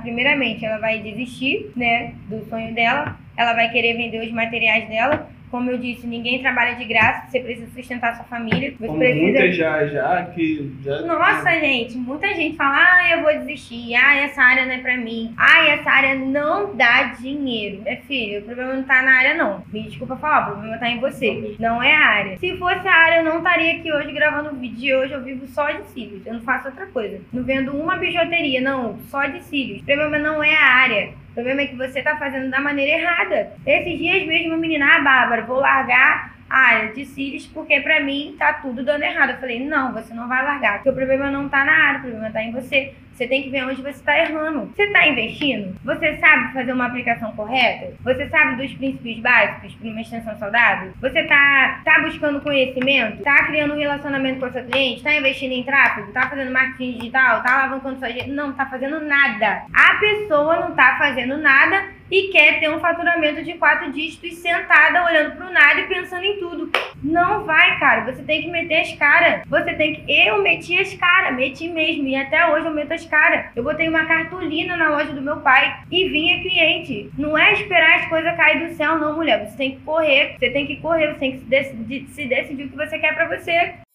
primeiramente, ela vai desistir, né, do sonho dela, ela vai querer vender os materiais dela, como eu disse, ninguém trabalha de graça, você precisa sustentar sua família. Você Como precisa... muitas já, já, que já... Nossa, gente, muita gente fala, ah, eu vou desistir, ah, essa área não é pra mim, ah, essa área não dá dinheiro. É filho, o problema não tá na área, não. Me desculpa falar, o problema tá em você, não é a área. Se fosse a área, eu não estaria aqui hoje gravando o vídeo de hoje, eu vivo só de cílios, eu não faço outra coisa. Não vendo uma bijuteria, não, só de cílios. O problema não é a área. Problema é que você tá fazendo da maneira errada. Esses dias mesmo, menina, ah, Bárbara, vou largar área de cílios porque pra mim tá tudo dando errado. Eu falei, não, você não vai largar, porque o problema não tá na área, o problema tá em você. Você tem que ver onde você está errando. Você está investindo? Você sabe fazer uma aplicação correta? Você sabe dos princípios básicos para uma extensão saudável? Você está tá buscando conhecimento? Está criando um relacionamento com o seu cliente? Está investindo em tráfego? Está fazendo marketing digital? Está alavancando sua gente? Não, está fazendo nada. A pessoa não está fazendo nada e quer ter um faturamento de quatro dígitos sentada olhando pro nada e. Não vai, cara. Você tem que meter as caras. Você tem que. Eu meti as caras, meti mesmo. E até hoje eu meto as caras. Eu botei uma cartolina na loja do meu pai e vinha cliente. Não é esperar as coisas cair do céu, não, mulher. Você tem que correr. Você tem que correr. Você tem que se decidir, se decidir o que você quer pra você.